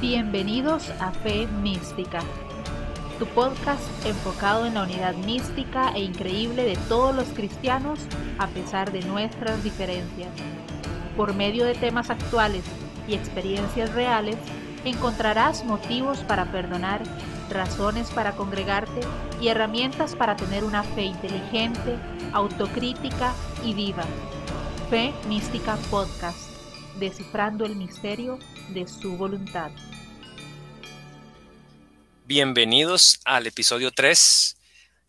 Bienvenidos a Fe Mística, tu podcast enfocado en la unidad mística e increíble de todos los cristianos a pesar de nuestras diferencias. Por medio de temas actuales y experiencias reales, encontrarás motivos para perdonar, razones para congregarte y herramientas para tener una fe inteligente, autocrítica y viva. Fe Mística Podcast, descifrando el misterio de su voluntad. Bienvenidos al episodio 3,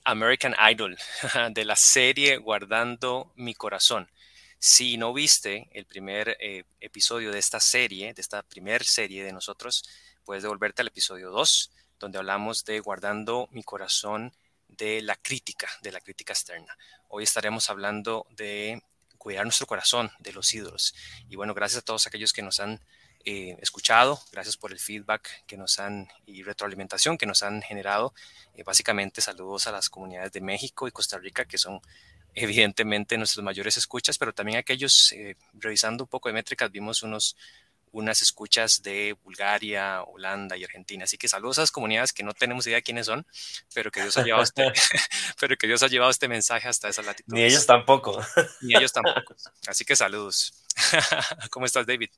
American Idol, de la serie Guardando mi corazón. Si no viste el primer eh, episodio de esta serie, de esta primera serie de nosotros, puedes devolverte al episodio 2, donde hablamos de Guardando mi corazón de la crítica, de la crítica externa. Hoy estaremos hablando de cuidar nuestro corazón de los ídolos. Y bueno, gracias a todos aquellos que nos han eh, escuchado, gracias por el feedback que nos han y retroalimentación que nos han generado. Eh, básicamente saludos a las comunidades de México y Costa Rica, que son evidentemente nuestros mayores escuchas, pero también aquellos, eh, revisando un poco de métricas, vimos unos, unas escuchas de Bulgaria, Holanda y Argentina. Así que saludos a esas comunidades que no tenemos idea quiénes son, pero que Dios ha llevado este, pero que Dios ha llevado este mensaje hasta esa latitud. Ni ellos tampoco. Ni ellos tampoco. Así que saludos. ¿Cómo estás, David?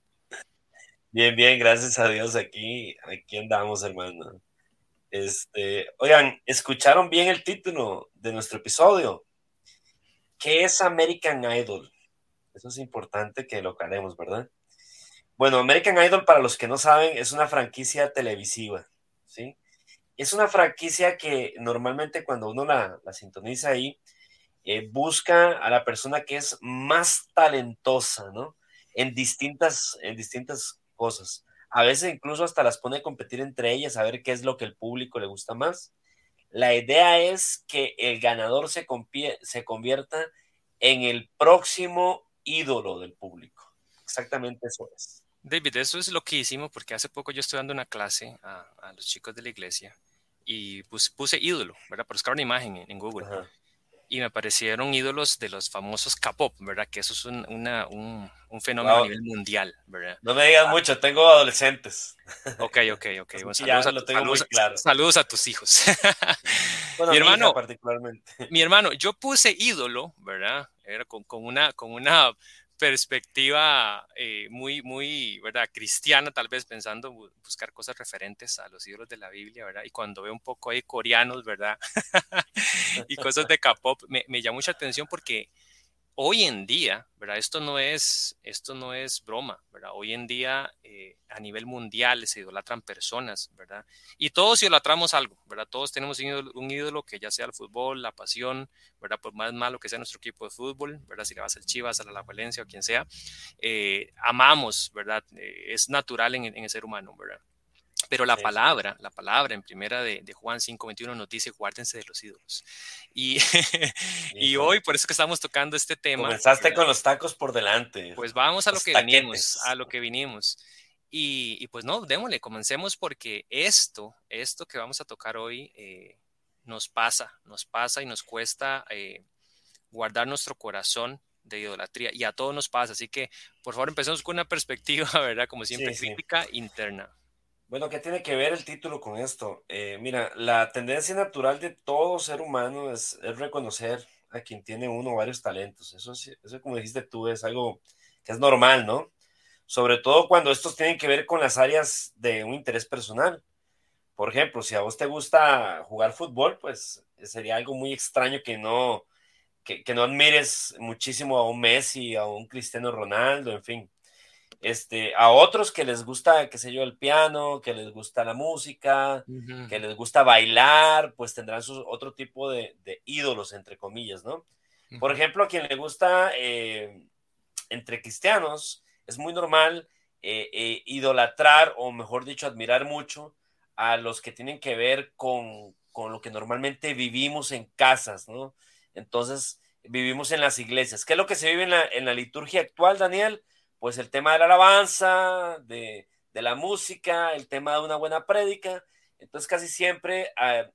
Bien, bien, gracias a Dios aquí, aquí andamos, hermano. Este, oigan, ¿escucharon bien el título de nuestro episodio? ¿Qué es American Idol? Eso es importante que lo aclaremos, ¿verdad? Bueno, American Idol, para los que no saben, es una franquicia televisiva, ¿sí? Es una franquicia que normalmente cuando uno la, sintoniza ahí, eh, busca a la persona que es más talentosa, ¿no? En distintas, en distintas cosas. A veces incluso hasta las pone a competir entre ellas a ver qué es lo que el público le gusta más. La idea es que el ganador se, se convierta en el próximo ídolo del público. Exactamente eso es. David, eso es lo que hicimos porque hace poco yo estoy dando una clase a, los chicos de la iglesia y puse, ídolo, ¿verdad? Por buscar una imagen en, Google y me aparecieron ídolos de los famosos K-pop, ¿verdad? Que eso es un, un, fenómeno a nivel mundial, ¿verdad? No me digas mucho, tengo adolescentes. Ok, ok, ok. saludos, a, lo tengo muy claro. saludos, a, tus hijos. mi hermano, particularmente. Mi hermano, yo puse ídolo, ¿verdad? Era con, con, una, con una perspectiva eh, muy, muy, ¿verdad? Cristiana, tal vez pensando buscar cosas referentes a los libros de la Biblia, ¿verdad? Y cuando veo un poco ahí coreanos, ¿verdad? y cosas de K-pop, me, me llama mucha atención porque hoy en día, ¿verdad? Esto no es, esto no es broma, ¿verdad? Hoy en día eh, a nivel mundial se idolatran personas, ¿verdad? Y todos idolatramos algo, ¿verdad? Todos tenemos un ídolo, que ya sea el fútbol, la pasión, ¿verdad? Por más malo que sea nuestro equipo de fútbol, ¿verdad? Si le vas al Chivas, a la Valencia o quien sea, eh, amamos, ¿verdad? Eh, es natural en, en el ser humano, ¿verdad? Pero la palabra, la palabra en primera de, de Juan 5:21 nos dice, guárdense de los ídolos. Y, y hoy, por eso que estamos tocando este tema. Comenzaste con los tacos por delante. Pues vamos a lo que vinimos, a lo que vinimos. Y, y, pues no, démosle, comencemos porque esto, esto que vamos a tocar hoy eh, nos pasa, nos pasa y nos cuesta eh, guardar nuestro corazón de idolatría y a todos nos pasa. Así que, por favor, empecemos con una perspectiva, ¿verdad? Como siempre, crítica interna. Bueno, ¿qué tiene que ver el título con esto? Eh, mira, la tendencia natural de todo ser humano es, reconocer a quien tiene uno varios talentos. Eso, eso, como dijiste tú, es algo que es normal, ¿no? Sobre todo cuando estos tienen que ver con las áreas de un interés personal. Por ejemplo, si a vos te gusta jugar fútbol, pues sería algo muy extraño que no, que, que no admires muchísimo a un Messi, a un Cristiano Ronaldo, en fin. Este, a otros que les gusta, qué sé yo, el piano, que les gusta la música, que les gusta bailar, pues tendrán su, otro tipo de, ídolos, entre comillas, ¿no? Por ejemplo, a quien le gusta, eh, entre cristianos, es muy normal eh, eh, idolatrar, o mejor dicho, admirar mucho a los que tienen que ver con, con lo que normalmente vivimos en casas, ¿no? Entonces, vivimos en las iglesias. ¿Qué es lo que se vive en la, en la liturgia actual, Daniel? Pues el tema de la alabanza, de, la música, el tema de una buena prédica. Entonces casi siempre, ah,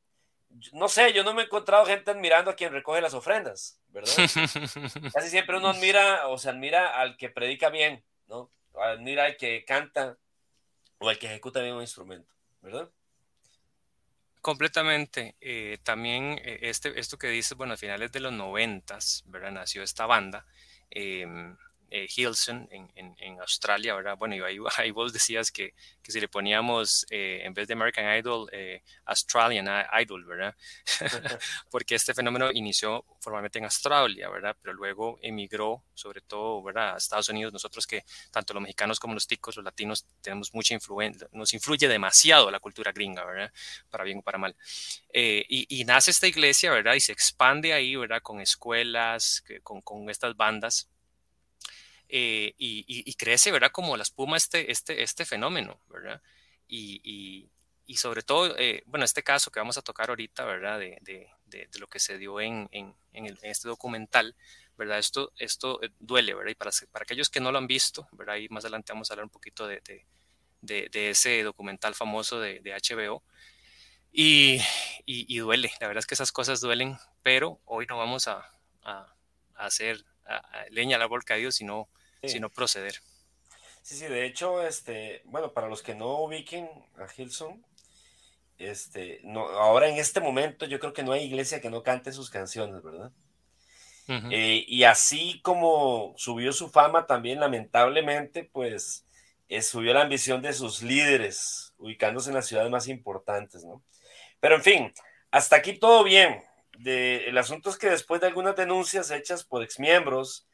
no sé, yo no me he encontrado gente admirando a quien recoge las ofrendas, ¿verdad? casi siempre uno admira o se admira al que predica bien, ¿no? Admira al que canta o el que ejecuta bien un instrumento, ¿verdad? Completamente. Eh, también eh, este, esto que dices, bueno, a finales de los noventas, ¿verdad? Nació esta banda. Em, eh, Hilson en, en, Australia, ¿verdad? Bueno, y ahí, ahí vos decías que, que, si le poníamos, eh, en vez de American Idol, eh, Australian Idol, ¿verdad? Porque este fenómeno inició formalmente en Australia, ¿verdad? Pero luego emigró, sobre todo, ¿verdad? A Estados Unidos, nosotros que tanto los mexicanos como los ticos, los latinos, tenemos mucha influencia, nos influye demasiado la cultura gringa, ¿verdad? Para bien o para mal. y, y, nace esta iglesia, ¿verdad? Y se expande ahí, ¿verdad? Con escuelas, con, con estas bandas eh, y, crece, ¿verdad? Como la espuma este, este, este fenómeno, ¿verdad? Y, y sobre todo, eh, bueno, este caso que vamos a tocar ahorita, ¿verdad? De, de, de, lo que se dio en, en, en, este documental, ¿verdad? Esto, esto eh, duele, ¿verdad? Y para, para aquellos que no lo han visto, ¿verdad? Y más adelante vamos a hablar un poquito de, ese documental famoso de, HBO. Y, y, duele, la verdad es que esas cosas duelen, pero hoy no vamos a, a, hacer leña al árbol caído, sino sino proceder. Sí, sí, de hecho, este, bueno, para los que no ubiquen a Hilson, este, no, ahora en este momento yo creo que no hay iglesia que no cante sus canciones, ¿verdad? Eh, y así como subió su fama, también lamentablemente, pues eh, subió la ambición de sus líderes, ubicándose en las ciudades más importantes, ¿no? Pero en fin, hasta aquí todo bien. De, el asunto es que después de algunas denuncias hechas por exmiembros,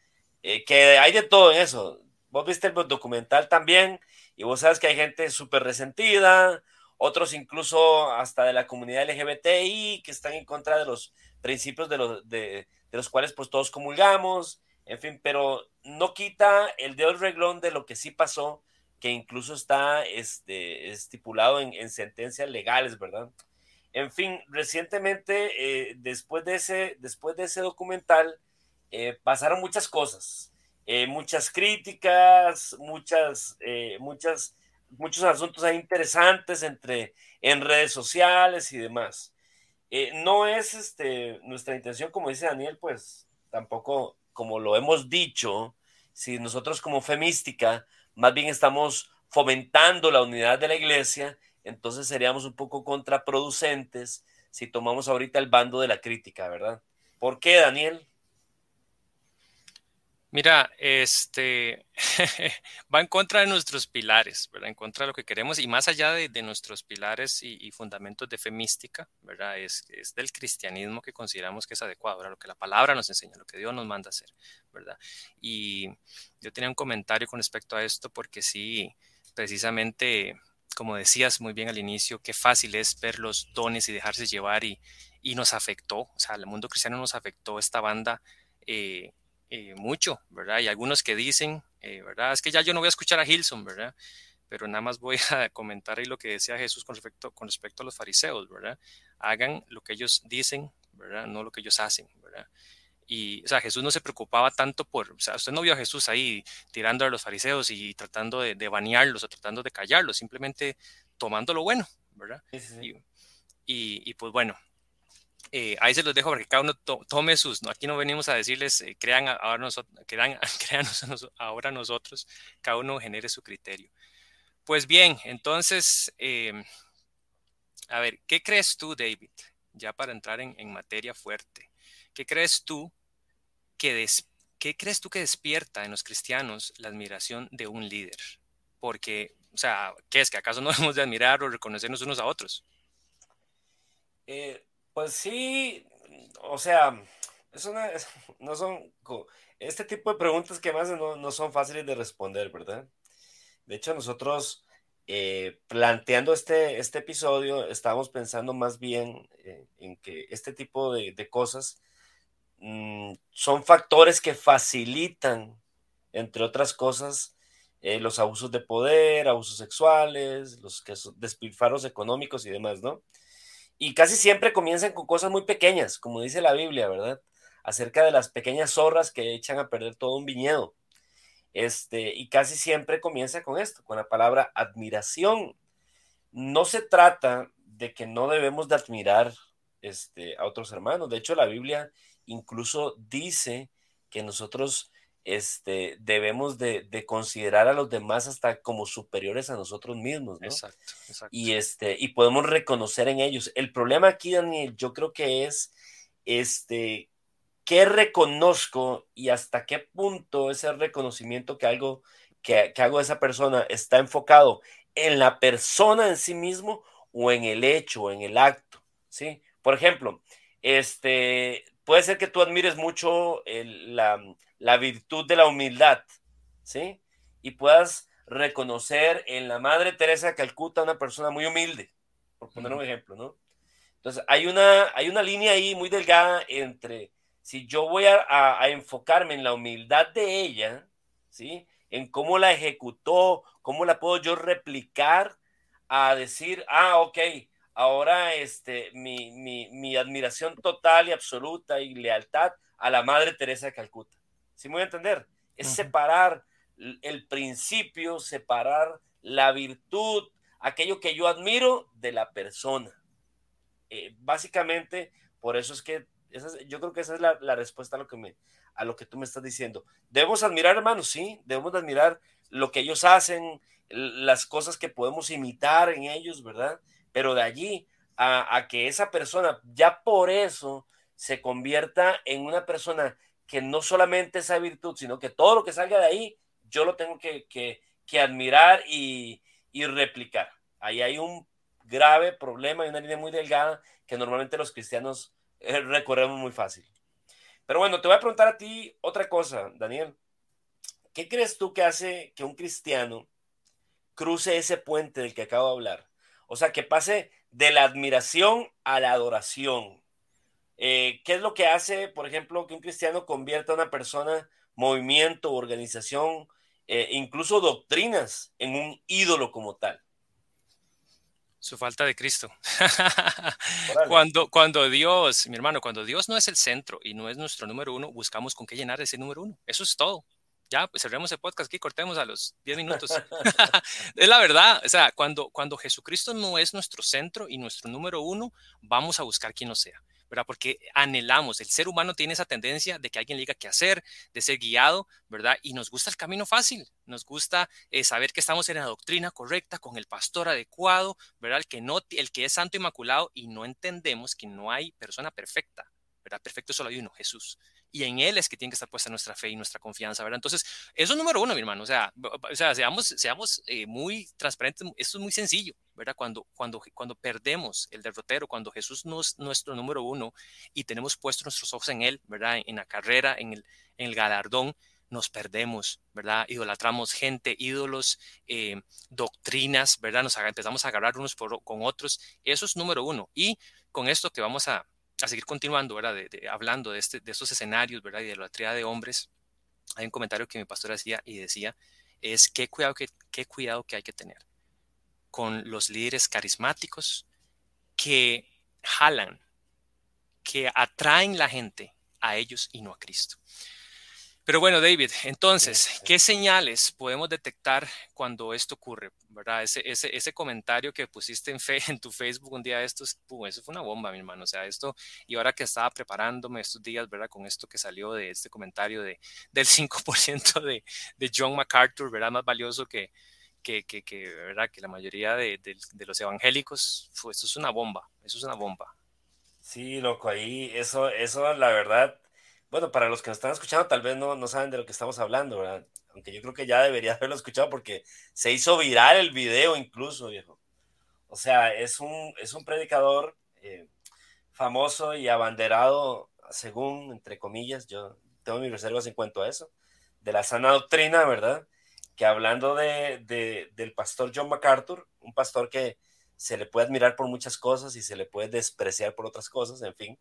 eh, que hay de todo en eso. Vos viste el documental también y vos sabes que hay gente súper resentida, otros incluso hasta de la comunidad LGBTI que están en contra de los principios de los, de, los cuales pues todos comulgamos, en fin, pero no quita el dedo reglón de lo que sí pasó, que incluso está este, estipulado en, sentencias legales, ¿verdad? En fin, recientemente, eh, después, de ese, después de ese documental, eh, pasaron muchas cosas, eh, muchas críticas, muchas, muchas, muchos asuntos interesantes entre, en redes sociales y demás. no es este, nuestra intención, como dice Daniel, pues tampoco, como lo hemos dicho, si nosotros como Femística más bien estamos fomentando la unidad de la iglesia, entonces seríamos un poco contraproducentes si tomamos ahorita el bando de la crítica, ¿verdad? ¿Por qué, Daniel? Mira, este va en contra de nuestros pilares, ¿verdad? En contra de lo que queremos y más allá de, nuestros pilares y, fundamentos de fe mística, ¿verdad? Es, es, del cristianismo que consideramos que es adecuado, ¿verdad? Lo que la palabra nos enseña, lo que Dios nos manda hacer, ¿verdad? Y yo tenía un comentario con respecto a esto porque sí, precisamente, como decías muy bien al inicio, qué fácil es ver los dones y dejarse llevar y, y nos afectó, o sea, el mundo cristiano nos afectó esta banda. Eh, eh, mucho, ¿verdad? Y algunos que dicen, eh, ¿verdad? Es que ya yo no voy a escuchar a Hilson, ¿verdad? Pero nada más voy a comentar ahí lo que decía Jesús con respecto, con respecto a los fariseos, ¿verdad? Hagan lo que ellos dicen, ¿verdad? No lo que ellos hacen, ¿verdad? Y, o sea, Jesús no se preocupaba tanto por, o sea, usted no vio a Jesús ahí tirando a los fariseos y tratando de, de banearlos o tratando de callarlos, simplemente tomando lo bueno, ¿verdad? Y, y, pues bueno, eh, ahí se los dejo para que cada uno tome sus, ¿no? aquí no venimos a decirles, eh, crean, ahora nosotros, crean, ahora nosotros, cada uno genere su criterio. Pues bien, entonces, em, a ver, ¿qué crees tú, David? Ya para entrar en, materia fuerte, ¿qué crees tú que ¿qué crees tú que despierta en los cristianos la admiración de un líder? Porque, o sea, ¿qué es que acaso no debemos de admirar o reconocernos unos a otros? Eh, pues sí, o sea, es una, no son, este tipo de preguntas que más no, no son fáciles de responder, ¿verdad? De hecho, nosotros eh, planteando este, este episodio, estábamos pensando más bien eh, en que este tipo de, cosas mm, son factores que facilitan, entre otras cosas, eh, los abusos de poder, abusos sexuales, los despilfarros económicos y demás, ¿no? Y casi siempre comienzan con cosas muy pequeñas, como dice la Biblia, ¿verdad? Acerca de las pequeñas zorras que echan a perder todo un viñedo. Este, y casi siempre comienza con esto, con la palabra admiración. No se trata de que no debemos de admirar este, a otros hermanos. De hecho, la Biblia incluso dice que nosotros este, debemos de, considerar a los demás hasta como superiores a nosotros mismos, ¿no? Exacto, exacto. Y, este, y podemos reconocer en ellos. El problema aquí, Daniel, yo creo que es, este, ¿qué reconozco y hasta qué punto ese reconocimiento que algo, que, que hago de esa persona está enfocado en la persona en sí mismo o en el hecho, o en el acto, ¿sí? Por ejemplo, este, puede ser que tú admires mucho la, la virtud de la humildad, ¿sí? Y puedas reconocer en la Madre Teresa de Calcuta una persona muy humilde, por poner un ejemplo, ¿no? Entonces, hay una, hay una línea ahí muy delgada entre si yo voy a, a, enfocarme en la humildad de ella, ¿sí? En cómo la ejecutó, cómo la puedo yo replicar a decir, ah, ok, ahora este, mi, mi, mi admiración total y absoluta y lealtad a la Madre Teresa de Calcuta. ¿Sí me voy a entender? Es separar el principio, separar la virtud, aquello que yo admiro de la persona. Eh, básicamente, por eso es que yo creo que esa es la, respuesta a lo, que me, a lo que tú me estás diciendo. Debemos admirar, hermanos, sí, debemos admirar lo que ellos hacen, las cosas que podemos imitar en ellos, ¿verdad? Pero de allí a, que esa persona ya por eso se convierta en una persona que no solamente esa virtud, sino que todo lo que salga de ahí, yo lo tengo que, que, admirar y, y, replicar. Ahí hay un grave problema y una línea muy delgada que normalmente los cristianos eh, recorremos muy fácil. Pero bueno, te voy a preguntar a ti otra cosa, Daniel. ¿Qué crees tú que hace que un cristiano cruce ese puente del que acabo de hablar? O sea, que pase de la admiración a la adoración, eh, ¿Qué es lo que hace, por ejemplo, que un cristiano convierta a una persona, movimiento, organización, eh, incluso doctrinas, en un ídolo como tal? Su falta de Cristo. cuando, cuando Dios, mi hermano, cuando Dios no es el centro y no es nuestro número uno, buscamos con qué llenar ese número uno. Eso es todo. Ya, pues cerremos el podcast aquí, cortemos a los 10 minutos. es la verdad, o sea, cuando, cuando Jesucristo no es nuestro centro y nuestro número uno, vamos a buscar quien lo sea. ¿verdad? Porque anhelamos, el ser humano tiene esa tendencia de que alguien le diga qué hacer, de ser guiado, ¿verdad? Y nos gusta el camino fácil, nos gusta eh, saber que estamos en la doctrina correcta, con el pastor adecuado, ¿verdad? El que, no, el que es santo inmaculado y no entendemos que no hay persona perfecta, ¿verdad? Perfecto solo hay uno, Jesús y en Él es que tiene que estar puesta nuestra fe y nuestra confianza, ¿verdad? Entonces, eso es número uno, mi hermano, o sea, o sea seamos, seamos eh, muy transparentes, esto es muy sencillo, ¿verdad? Cuando, cuando, cuando perdemos el derrotero, cuando Jesús no es nuestro número uno y tenemos puestos nuestros ojos en Él, ¿verdad? En, la carrera, en el, en el galardón, nos perdemos, ¿verdad? Idolatramos gente, ídolos, eh, doctrinas, ¿verdad? Nos empezamos a agarrar unos por, con otros. Eso es número uno. Y con esto que vamos a, a seguir continuando, ¿verdad? De, hablando de, este, de estos escenarios, ¿verdad? Y de la triada de hombres, hay un comentario que mi pastor hacía y decía, es qué cuidado que, qué cuidado que hay que tener con los líderes carismáticos que jalan, que atraen la gente a ellos y no a Cristo. Pero bueno, David, entonces, ¿qué señales podemos detectar cuando esto ocurre? ¿Verdad? Ese, ese, ese comentario que pusiste en, fe, en tu Facebook un día de estos, eso fue una bomba, mi hermano. O sea, esto, y ahora que estaba preparándome estos días, ¿verdad? Con esto que salió de este comentario de, del 5% de, de John MacArthur, ¿verdad? Más valioso que, que, que, que ¿verdad? Que la mayoría de, de, los evangélicos, pues eso es una bomba, eso es una bomba. Sí, loco, ahí, eso, eso, la verdad, bueno, para los que nos están escuchando, tal vez no, no saben de lo que estamos hablando, ¿verdad? Aunque yo creo que ya debería haberlo escuchado porque se hizo viral el video incluso, viejo. O sea, es un, es un predicador eh, famoso y abanderado, según, entre comillas, yo tengo mis reservas en cuanto a eso, de la sana doctrina, ¿verdad? Que hablando de, de, del pastor John MacArthur, un pastor que se le puede admirar por muchas cosas y se le puede despreciar por otras cosas, en fin,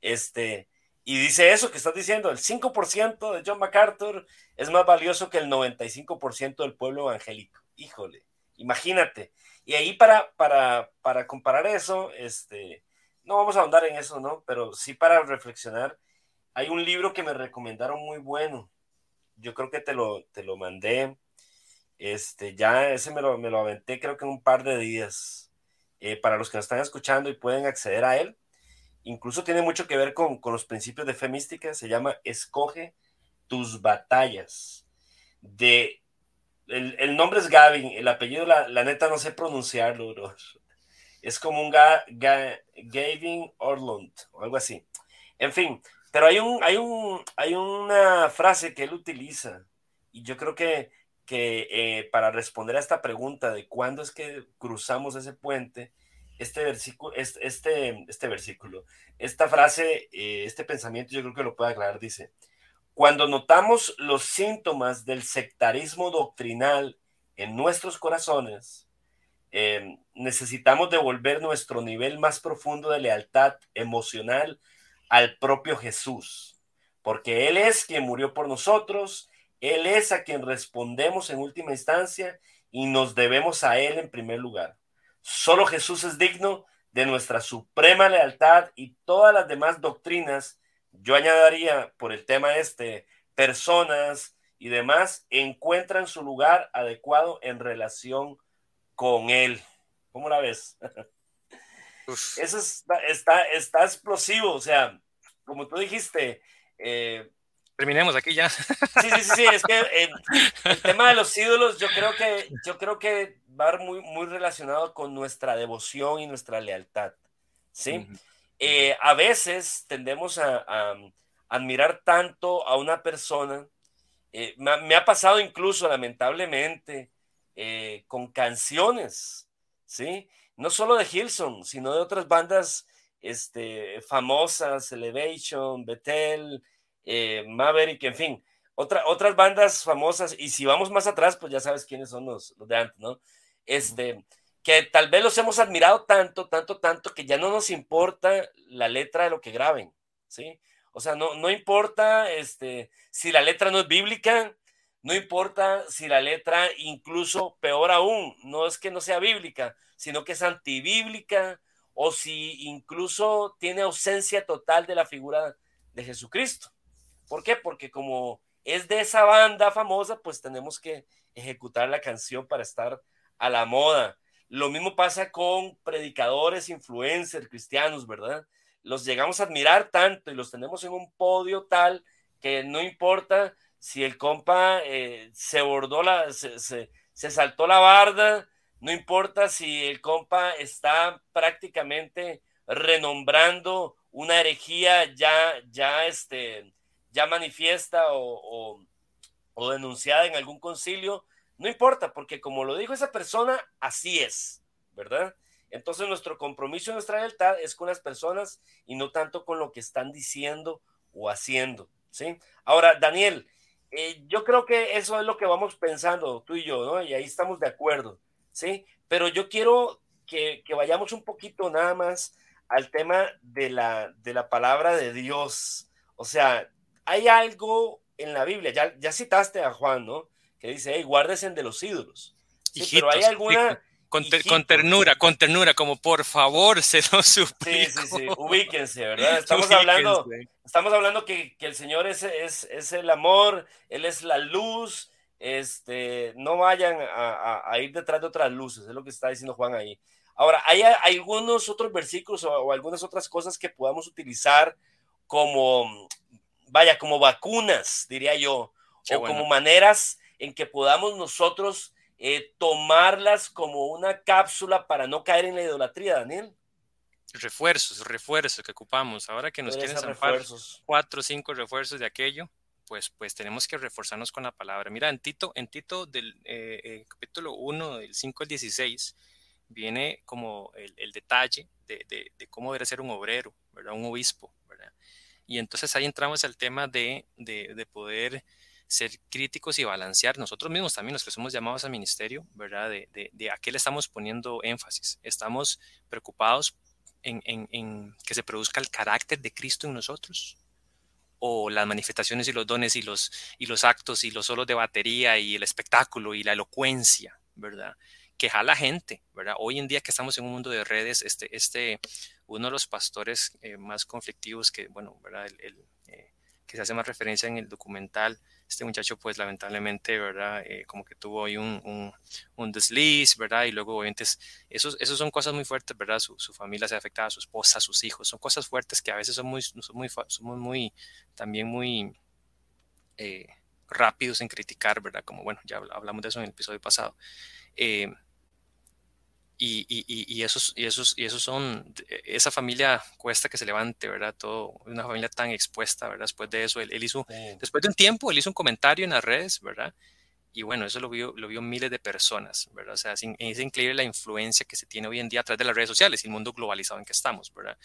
este, y dice eso que estás diciendo, el 5% de John MacArthur es más valioso que el 95% del pueblo evangélico. Híjole, imagínate. Y ahí para, para, para comparar eso, este, no vamos a ahondar en eso, ¿no? Pero sí para reflexionar, hay un libro que me recomendaron muy bueno. Yo creo que te lo, te lo mandé. Este, ya ese me lo, me lo aventé creo que en un par de días. Eh, para los que nos están escuchando y pueden acceder a él, incluso tiene mucho que ver con, los principios de fe mística, se llama Escoge tus batallas. De el, nombre es Gavin, el apellido, la, neta, no sé pronunciarlo. Es como un Gavin Orlund o algo así. En fin, pero hay, un, hay, un, hay una frase que él utiliza y yo creo que, que eh, para responder a esta pregunta de cuándo es que cruzamos ese puente, este versículo, este, este versículo, esta frase, eh, este pensamiento, yo creo que lo puede aclarar, dice, cuando notamos los síntomas del sectarismo doctrinal en nuestros corazones, eh, necesitamos devolver nuestro nivel más profundo de lealtad emocional al propio Jesús, porque Él es quien murió por nosotros, Él es a quien respondemos en última instancia y nos debemos a Él en primer lugar. Solo Jesús es digno de nuestra suprema lealtad y todas las demás doctrinas yo añadiría por el tema este, personas y demás encuentran su lugar adecuado en relación con él. ¿Cómo la ves? Eso está, está, explosivo, o sea, como tú dijiste. Eh, Terminemos aquí ya. Sí, sí, sí, es que eh, el tema de los ídolos, yo creo que, yo creo que va muy, muy relacionado con nuestra devoción y nuestra lealtad. ¿Sí? Eh, a veces tendemos a, admirar tanto a una persona. Eh, me, ha pasado incluso, lamentablemente, con canciones, ¿sí? No solo de Hilson, sino de otras bandas este, famosas, Elevation, Bethel, Maverick, en fin, otras bandas famosas. Y si vamos más atrás, pues ya sabes quiénes son los, los de antes, ¿no? Este, que tal vez los hemos admirado tanto, tanto, tanto, que ya no nos importa la letra de lo que graben, ¿sí? O sea, no, no importa este, si la letra no es bíblica, no importa si la letra, incluso peor aún, no es que no sea bíblica, sino que es antibíblica, o si incluso tiene ausencia total de la figura de Jesucristo. ¿Por qué? Porque como es de esa banda famosa, pues tenemos que ejecutar la canción para estar a la moda. Lo mismo pasa con predicadores, influencers, cristianos, ¿verdad? Los llegamos a admirar tanto y los tenemos en un podio tal que no importa si el compa eh, se bordó la, se, se, saltó la barda, no importa si el compa está prácticamente renombrando una herejía ya, ya, este, ya manifiesta o, denunciada en algún concilio, no importa, porque como lo dijo esa persona, así es, ¿verdad? Entonces nuestro compromiso y nuestra lealtad es con las personas y no tanto con lo que están diciendo o haciendo, ¿sí? Ahora, Daniel, eh, yo creo que eso es lo que vamos pensando tú y yo, ¿no? Y ahí estamos de acuerdo, ¿sí? Pero yo quiero que, vayamos un poquito nada más al tema de la, de la palabra de Dios. O sea, hay algo en la Biblia, ya, ya citaste a Juan, ¿no? que dice, hey, guárdesen de los ídolos. pero hay alguna... Con, ternura, con ternura, como por favor se lo suplico. Sí, sí, sí, ubíquense, ¿verdad? Estamos hablando, estamos hablando que, que el Señor es, es, es, el amor, Él es la luz, este, no vayan a, a, ir detrás de otras luces, es lo que está diciendo Juan ahí. Ahora, hay, hay algunos otros versículos o, o, algunas otras cosas que podamos utilizar como, vaya, como vacunas, diría yo, o como maneras en que podamos nosotros eh, tomarlas como una cápsula para no caer en la idolatría, Daniel. Refuerzos, refuerzos que ocupamos. Ahora que nos quieren zampar cuatro o cinco refuerzos de aquello, pues, pues tenemos que reforzarnos con la palabra. Mira, en Tito, en Tito del eh, eh, capítulo 1, del 5 al 16, viene como el, detalle de, de, cómo debe ser un obrero, ¿verdad? Un obispo, ¿verdad? Y entonces ahí entramos al tema de, de poder ser críticos y balancear nosotros mismos también, los que somos llamados al ministerio, ¿verdad? De, de, a qué le estamos poniendo énfasis. Estamos preocupados en, en, que se produzca el carácter de Cristo en nosotros o las manifestaciones y los dones y los, y los actos y los solos de batería y el espectáculo y la elocuencia, ¿verdad? Que jala gente, ¿verdad? Hoy en día que estamos en un mundo de redes, este, este, uno de los pastores eh, más conflictivos que, bueno, ¿verdad? El, eh, que se hace más referencia en el documental, este muchacho pues lamentablemente, ¿verdad? Eh, como que tuvo ahí un, un, desliz, ¿verdad? Y luego obviamente esos, esos son cosas muy fuertes, ¿verdad? Su, su, familia se ha afectado, su esposa, sus hijos, son cosas fuertes que a veces son muy, son muy, somos muy, también muy, rápidos en criticar, ¿verdad? Como, bueno, ya hablamos de eso en el episodio pasado. Y, y, y, esos, y, esos, y esos son, esa familia cuesta que se levante, ¿verdad? Todo, una familia tan expuesta, ¿verdad? Después de eso, él, hizo, después de un tiempo, él hizo un comentario en las redes, ¿verdad? Y bueno, eso lo vio, lo vio miles de personas, ¿verdad? O sea, es, increíble la influencia que se tiene hoy en día a través de las redes sociales y el mundo globalizado en que estamos, ¿verdad?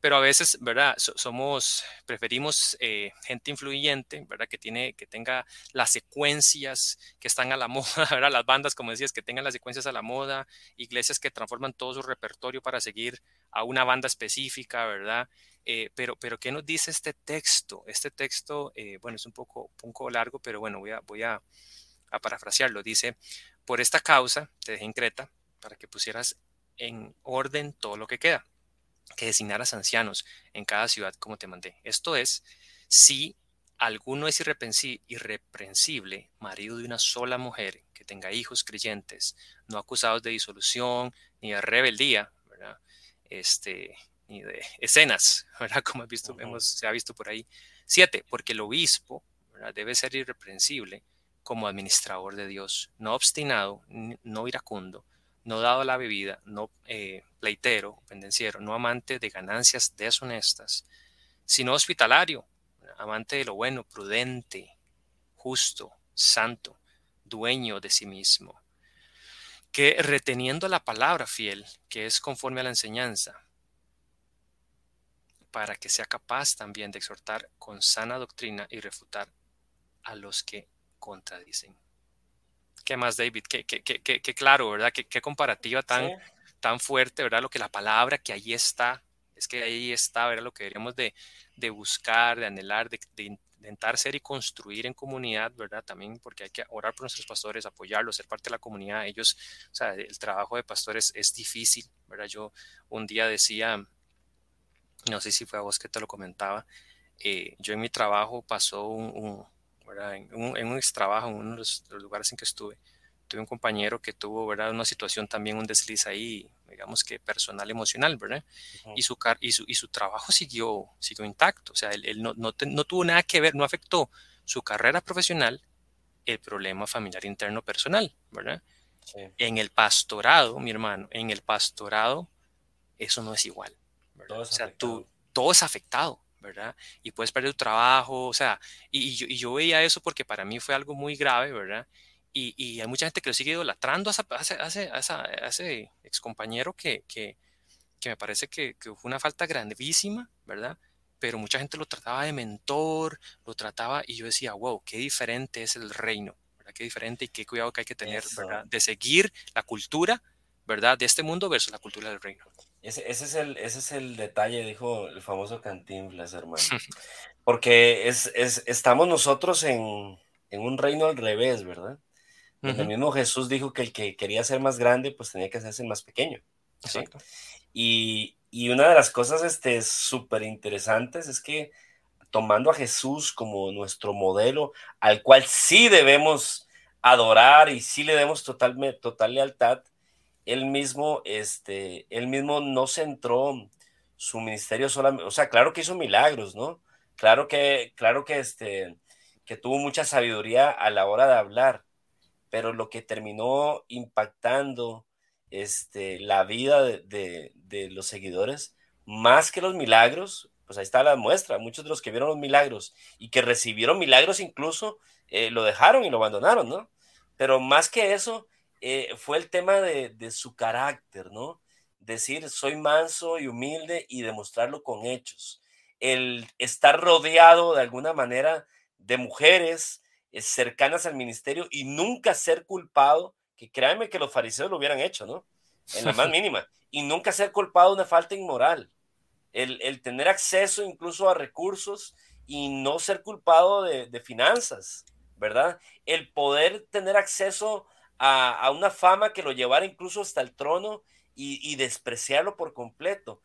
Pero a veces, ¿verdad? somos, preferimos eh, gente influyente, ¿verdad? Que, tiene, que tenga las secuencias que están a la moda, ¿verdad? Las bandas, como decías, que tengan las secuencias a la moda, iglesias que transforman todo su repertorio para seguir a una banda específica, ¿verdad? Eh, pero, pero, ¿qué nos dice este texto? Este texto, eh, bueno, es un poco, un poco largo, pero bueno, voy a, voy a a parafrasearlo, dice, por esta causa te dejé en Creta para que pusieras en orden todo lo que queda, que designaras ancianos en cada ciudad como te mandé. Esto es, si alguno es irreprensible, marido de una sola mujer, que tenga hijos creyentes, no acusados de disolución ni de rebeldía, ¿verdad? Este, ni de escenas, ¿verdad? Como visto, se ha visto por ahí. Siete, porque el obispo debe ser irreprensible, como administrador de Dios, no obstinado, no iracundo, no dado a la bebida, no eh, pleitero, pendenciero, no amante de ganancias deshonestas, sino hospitalario, amante de lo bueno, prudente, justo, santo, dueño de sí mismo, que reteniendo la palabra fiel, que es conforme a la enseñanza, para que sea capaz también de exhortar con sana doctrina y refutar a los que contradicen. ¿Qué más, David? Qué, qué, qué, qué claro, ¿verdad? Qué, comparativa tan, tan fuerte, ¿verdad? Lo que la palabra que ahí está, es que ahí está, ¿verdad? Lo que deberíamos de, de buscar, de anhelar, de, intentar ser y construir en comunidad, ¿verdad? También porque hay que orar por nuestros pastores, apoyarlos, ser parte de la comunidad. Ellos, o sea, el trabajo de pastores es difícil, ¿verdad? Yo un día decía, no sé si fue a vos que te lo comentaba, eh, yo en mi trabajo pasó un en un, en un trabajo, en uno de los, lugares en que estuve, tuve un compañero que tuvo, ¿verdad? Una situación también, un desliz ahí, digamos que personal, emocional, ¿verdad? y, su, y, su, y su trabajo siguió, siguió intacto, o sea, él, no, no, no, tuvo nada que ver, no afectó su carrera profesional, el problema familiar interno personal, ¿verdad? En el pastorado, mi hermano, en el pastorado, eso no es igual, ¿verdad? o sea, tú, todo es afectado, ¿verdad? Y puedes perder tu trabajo, o sea, y, yo, veía eso porque para mí fue algo muy grave, ¿verdad? Y, hay mucha gente que lo sigue idolatrando a ese, a ese, a ese, ex compañero que, que, me parece que, fue una falta grandísima, ¿verdad? Pero mucha gente lo trataba de mentor, lo trataba y yo decía, wow, qué diferente es el reino, ¿verdad? Qué diferente y qué cuidado que hay que tener, ¿verdad? De seguir la cultura, ¿verdad? De este mundo versus la cultura del reino. Ese, es el, ese es el detalle, dijo el famoso Cantinflas, hermano. Porque es, es, estamos nosotros en, en, un reino al revés, ¿verdad? El mismo Jesús dijo que el que quería ser más grande, pues tenía que hacerse más pequeño. Exacto. Y, y, una de las cosas este, súper interesantes es que tomando a Jesús como nuestro modelo, al cual sí debemos adorar y sí le debemos total, total lealtad, él mismo, este, él mismo no centró su ministerio solamente, o sea, claro que hizo milagros, ¿no? Claro que, claro que, este, que tuvo mucha sabiduría a la hora de hablar, pero lo que terminó impactando este, la vida de, los seguidores, más que los milagros, pues ahí está la muestra, muchos de los que vieron los milagros y que recibieron milagros incluso, eh, lo dejaron y lo abandonaron, ¿no? Pero más que eso, eh, fue el tema de, su carácter, ¿no? Decir, soy manso y humilde y demostrarlo con hechos. El estar rodeado de alguna manera de mujeres eh, cercanas al ministerio y nunca ser culpado, que créanme que los fariseos lo hubieran hecho, ¿no? En la más mínima. Y nunca ser culpado de una falta inmoral. El, el tener acceso incluso a recursos y no ser culpado de, de finanzas, ¿verdad? El poder tener acceso a, una fama que lo llevara incluso hasta el trono y, despreciarlo por completo.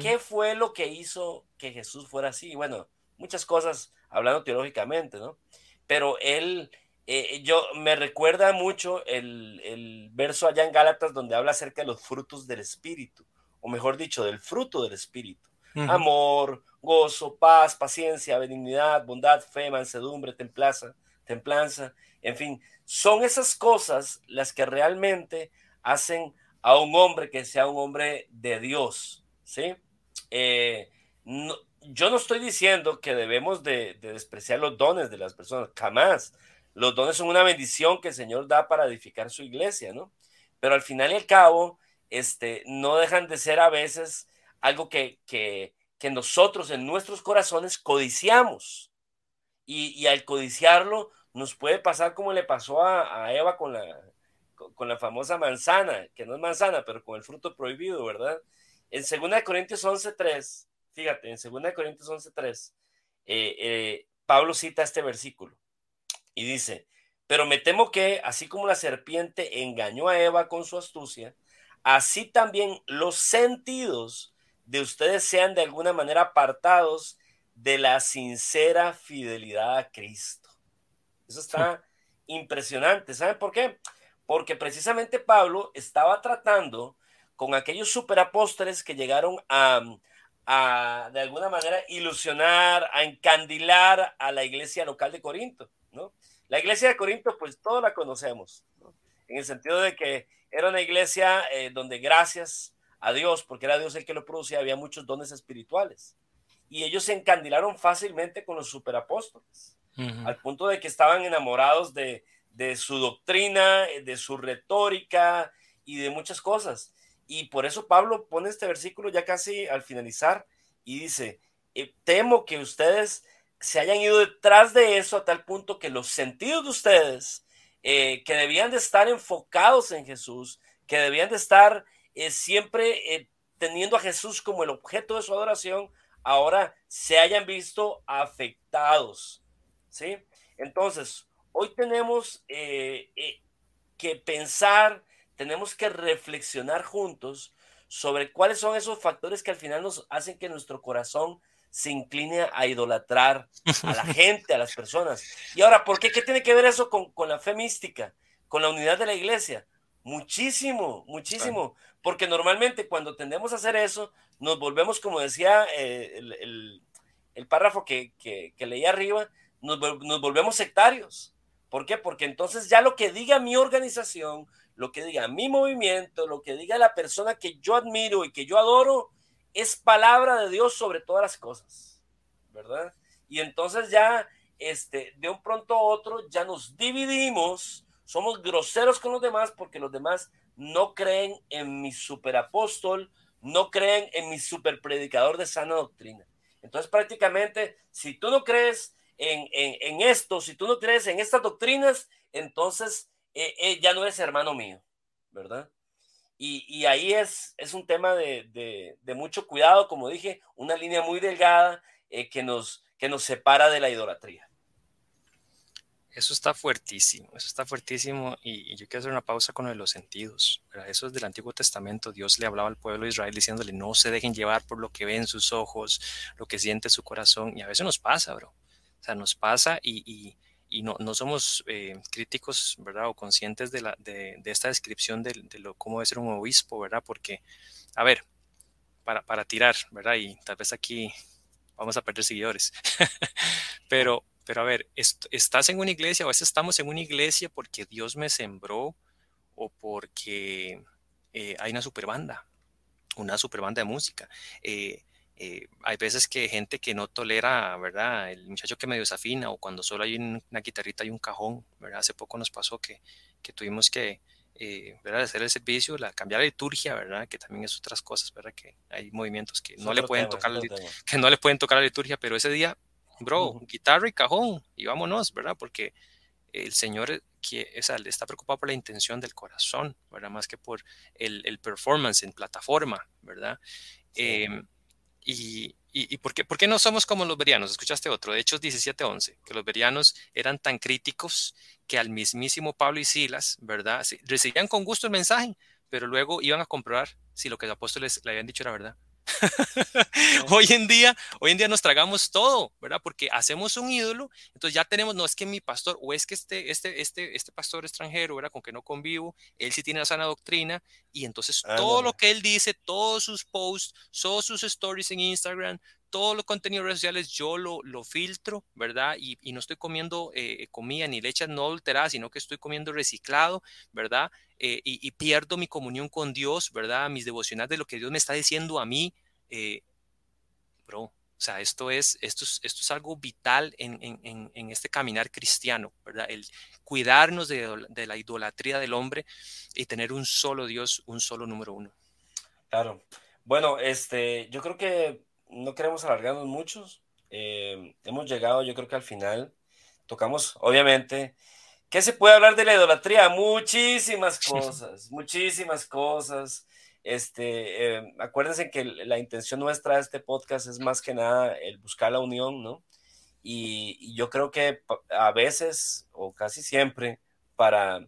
¿Qué fue lo que hizo que Jesús fuera así? Bueno, muchas cosas hablando teológicamente, ¿no? Pero él, eh, yo me recuerda mucho el, el, verso allá en Gálatas donde habla acerca de los frutos del Espíritu, o mejor dicho, del fruto del Espíritu. Amor, gozo, paz, paciencia, benignidad, bondad, fe, mansedumbre, templanza, templanza, en fin, son esas cosas las que realmente hacen a un hombre que sea un hombre de Dios, ¿sí? Eh, yo no estoy diciendo que debemos de, despreciar los dones de las personas, jamás. Los dones son una bendición que el Señor da para edificar su iglesia, ¿no? Pero al final y al cabo, este, no dejan de ser a veces algo que, que, que nosotros en nuestros corazones codiciamos. Y, y, al codiciarlo, nos puede pasar como le pasó a, Eva con la, con, la famosa manzana, que no es manzana, pero con el fruto prohibido, ¿verdad? En 2 Corintios 11.3, fíjate, en 2 Corintios 11.3, eh, eh, Pablo cita este versículo y dice, pero me temo que así como la serpiente engañó a Eva con su astucia, así también los sentidos de ustedes sean de alguna manera apartados de la sincera fidelidad a Cristo. Eso está impresionante. ¿Saben por qué? Porque precisamente Pablo estaba tratando con aquellos superapóstoles que llegaron a, a, de alguna manera, ilusionar, a encandilar a la iglesia local de Corinto, ¿no? La iglesia de Corinto, pues todos la conocemos, en el sentido de que era una iglesia eh, donde gracias a Dios, porque era Dios el que lo producía, había muchos dones espirituales. Y ellos se encandilaron fácilmente con los superapóstoles, al punto de que estaban enamorados de, de su doctrina, de su retórica y de muchas cosas. Y por eso Pablo pone este versículo ya casi al finalizar y dice, eh, temo que ustedes se hayan ido detrás de eso a tal punto que los sentidos de ustedes, eh, que debían de estar enfocados en Jesús, que debían de estar eh, siempre eh, teniendo a Jesús como el objeto de su adoración, ahora se hayan visto afectados. ¿Sí? Entonces, hoy tenemos eh, que pensar, tenemos que reflexionar juntos sobre cuáles son esos factores que al final nos hacen que nuestro corazón se incline a idolatrar a la gente, a las personas. Y ahora, ¿por qué? ¿Qué tiene que ver eso con, con la fe mística, con la unidad de la iglesia? Muchísimo, muchísimo. Porque normalmente cuando tendemos a hacer eso, nos volvemos, como decía eh, el, párrafo que, que, leí arriba, nos, nos, volvemos sectarios. ¿Por qué? Porque entonces ya lo que diga mi organización, lo que diga mi movimiento, lo que diga la persona que yo admiro y que yo adoro, es palabra de Dios sobre todas las cosas, ¿verdad? Y entonces ya, este, de un pronto a otro, ya nos dividimos somos groseros con los demás porque los demás no creen en mi superapóstol, no creen en mi superpredicador de sana doctrina. Entonces prácticamente, si tú no crees en, en, esto, si tú no crees en estas doctrinas, entonces eh, eh, ya no eres hermano mío, ¿verdad? Y, y ahí es, es un tema de, de, mucho cuidado, como dije, una línea muy delgada eh, que, nos, que nos separa de la idolatría. Eso está fuertísimo, eso está fuertísimo y, yo quiero hacer una pausa con los sentidos. Eso es del Antiguo Testamento. Dios le hablaba al pueblo de Israel diciéndole no se dejen llevar por lo que ven sus ojos, lo que siente su corazón. Y a veces nos pasa, bro. O sea, nos pasa y, no, no, somos eh, críticos, ¿verdad? O conscientes de, la, de, esta descripción de, lo, cómo debe ser un obispo, ¿verdad? Porque, a ver, para, para tirar, ¿verdad? Y tal vez aquí vamos a perder seguidores. Pero pero a ver, ¿estás en una iglesia o a veces estamos en una iglesia porque Dios me sembró o porque eh, hay una super banda, una super banda de música? Eh, eh, hay veces que gente que no tolera, ¿verdad? El muchacho que medio desafina o cuando solo hay una guitarrita y un cajón, ¿verdad? Hace poco nos pasó que, que tuvimos que, ¿verdad? hacer el servicio, la, cambiar la liturgia, ¿verdad? Que también es otras cosas, ¿verdad? Que hay movimientos que no, le pueden tocar que no le pueden tocar la liturgia, pero ese día bro, guitarra y cajón, y vámonos, ¿verdad? Porque el Señor que, está preocupado por la intención del corazón, ¿verdad? Más que por el, performance en plataforma, ¿verdad? Em, y, y, qué, por, qué, no somos como los verianos? Escuchaste otro, de Hechos 17:11, que los verianos eran tan críticos que al mismísimo Pablo y Silas, ¿verdad? Recibían con gusto el mensaje, pero luego iban a comprobar si lo que los apóstoles le habían dicho era verdad. hoy en día, hoy en día nos tragamos todo, ¿verdad? Porque hacemos un ídolo, entonces ya tenemos, no es que mi pastor, o es que este, este, este, este pastor extranjero, ¿verdad? Con que no convivo, él sí tiene la sana doctrina, y entonces todo lo que él dice, todos sus posts, todos sus stories en Instagram, todos los contenidos sociales yo lo, lo filtro, ¿verdad? Y, no estoy comiendo eh, comida ni leche no adulterada, sino que estoy comiendo reciclado, ¿verdad? Eh, y, pierdo mi comunión con Dios, ¿verdad? Mis devocionales de lo que Dios me está diciendo a mí. Eh, bro, o sea, esto es, esto es, esto es algo vital en, en, en, este caminar cristiano, ¿verdad? El cuidarnos de, de la idolatría del hombre y tener un solo Dios, un solo número uno. Claro. Bueno, este, yo creo que no queremos alargarnos muchos. Eh, hemos llegado, yo creo que al final tocamos, obviamente, ¿qué se puede hablar de la idolatría? Muchísimas cosas, muchísimas cosas. Este, eh, acuérdense que la intención nuestra de este podcast es más que nada el buscar la unión, ¿no? Y, y yo creo que a veces, o casi siempre, para,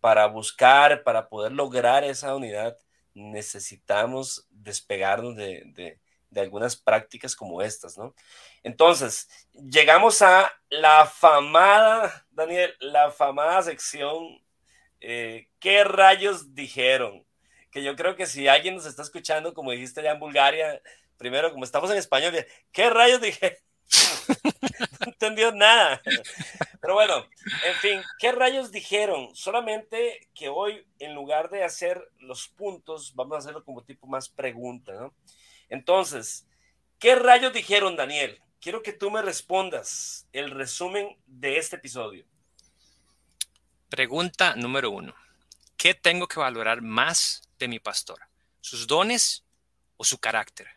para buscar, para poder lograr esa unidad, necesitamos despegarnos de, de, de algunas prácticas como estas, ¿no? Entonces, llegamos a la famada, Daniel, la famada sección, eh, ¿qué rayos dijeron? Que yo creo que si alguien nos está escuchando, como dijiste allá en Bulgaria, primero, como estamos en español, ¿qué rayos dije? no entendió nada. Pero bueno, en fin, ¿qué rayos dijeron? Solamente que hoy, en lugar de hacer los puntos, vamos a hacerlo como tipo más pregunta, ¿no? Entonces, ¿qué rayos dijeron, Daniel? Quiero que tú me respondas el resumen de este episodio. Pregunta número uno. ¿Qué tengo que valorar más de mi pastor? ¿Sus dones o su carácter?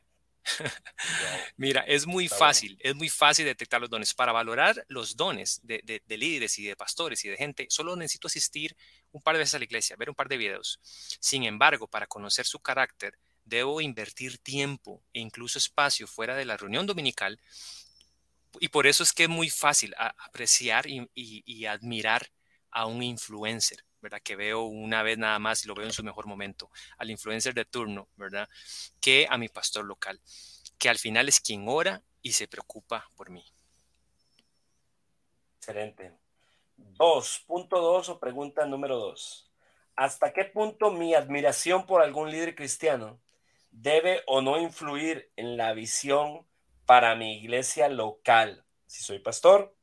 Mira, es muy fácil, es muy fácil detectar los dones. Para valorar los dones de, de, líderes y de pastores y de gente, solo necesito asistir un par de veces a la iglesia, ver un par de videos. Sin embargo, para conocer su carácter, debo invertir tiempo e incluso espacio fuera de la reunión dominical. Y por eso es que es muy fácil apreciar y, admirar a un influencer, ¿verdad? Que veo una vez nada más y lo veo en su mejor momento, al influencer de turno, ¿verdad? Que a mi pastor local, que al final es quien ora y se preocupa por mí. Excelente. 2.2 o pregunta número 2. ¿Hasta qué punto mi admiración por algún líder cristiano debe o no influir en la visión para mi iglesia local, si soy pastor,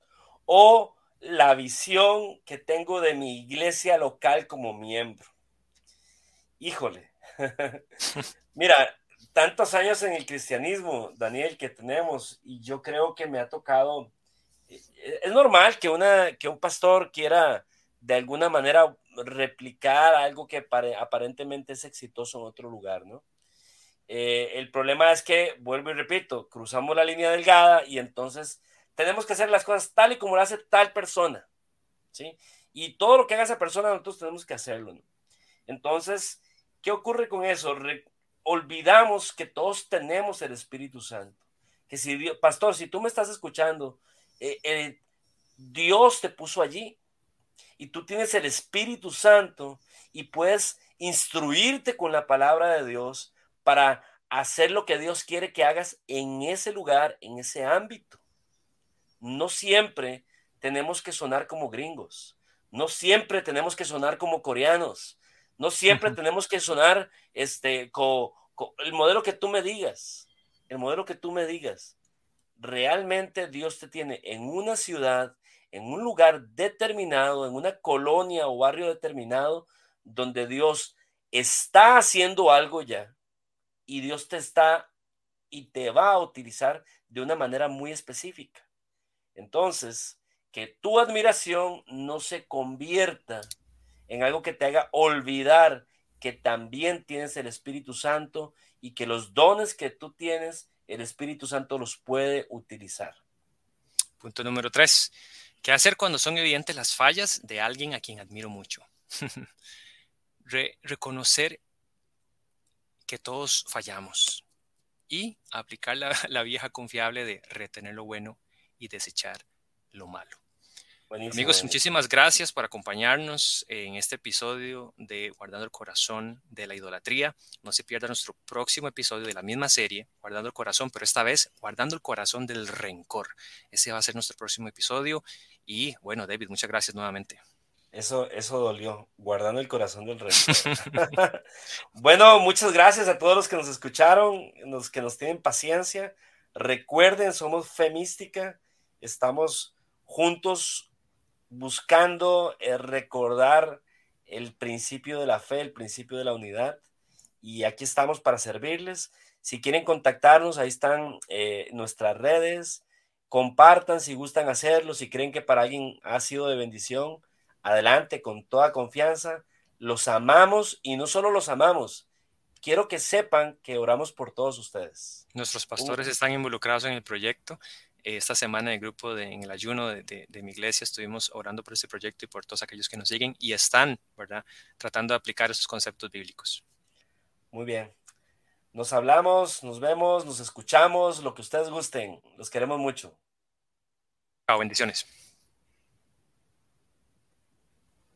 o la visión que tengo de mi iglesia local como miembro. Híjole, mira, tantos años en el cristianismo, Daniel, que tenemos, y yo creo que me ha tocado, eh, es normal que, una, que un pastor quiera de alguna manera replicar algo que aparentemente es exitoso en otro lugar, ¿no? Eh, el problema es que, vuelvo y repito, cruzamos la línea delgada y entonces tenemos que hacer las cosas tal y como lo hace tal persona, ¿sí? Y todo lo que haga esa persona, nosotros tenemos que hacerlo. Entonces, ¿qué ocurre con eso? olvidamos que todos tenemos el Espíritu Santo. Que si pastor, si tú me estás escuchando, eh, eh, Dios te puso allí y tú tienes el Espíritu Santo y puedes instruirte con la palabra de Dios para hacer lo que Dios quiere que hagas en ese lugar, en ese ámbito. No siempre tenemos que sonar como gringos, no siempre tenemos que sonar como coreanos, no siempre tenemos que sonar este, con, el modelo que tú me digas, el modelo que tú me digas. Realmente Dios te tiene en una ciudad, en un lugar determinado, en una colonia o barrio determinado, donde Dios está haciendo algo ya y Dios te está y te va a utilizar de una manera muy específica. Entonces, que tu admiración no se convierta en algo que te haga olvidar que también tienes el Espíritu Santo y que los dones que tú tienes, el Espíritu Santo los puede utilizar. Punto número tres. ¿Qué hacer cuando son evidentes las fallas de alguien a quien admiro mucho? reconocer que todos fallamos y aplicar la, vieja confiable de retener lo bueno y desechar lo malo. Amigos, muchísimas gracias por acompañarnos en este episodio de Guardando el Corazón de la Idolatría. No se pierda nuestro próximo episodio de la misma serie, Guardando el Corazón, pero esta vez Guardando el Corazón del Rencor. Ese va a ser nuestro próximo episodio. Y bueno, David, muchas gracias nuevamente. Eso, eso dolió, guardando el corazón del rencor. bueno, muchas gracias a todos los que nos escucharon, los que nos tienen paciencia. Recuerden, somos Femística, estamos juntos buscando eh, recordar el principio de la fe, el principio de la unidad. Y aquí estamos para servirles. Si quieren contactarnos, ahí están eh, nuestras redes. Compartan si gustan hacerlo, si creen que para alguien ha sido de bendición. Adelante, con toda confianza. Los amamos y no solo los amamos, quiero que sepan que oramos por todos ustedes. Nuestros pastores están involucrados en el proyecto esta semana el grupo de, en el ayuno de, mi iglesia estuvimos orando por este proyecto y por todos aquellos que nos siguen y están, ¿verdad?, tratando de aplicar esos conceptos bíblicos. Muy bien. Nos hablamos, nos vemos, nos escuchamos, lo que ustedes gusten. Los queremos mucho. Chao, bendiciones.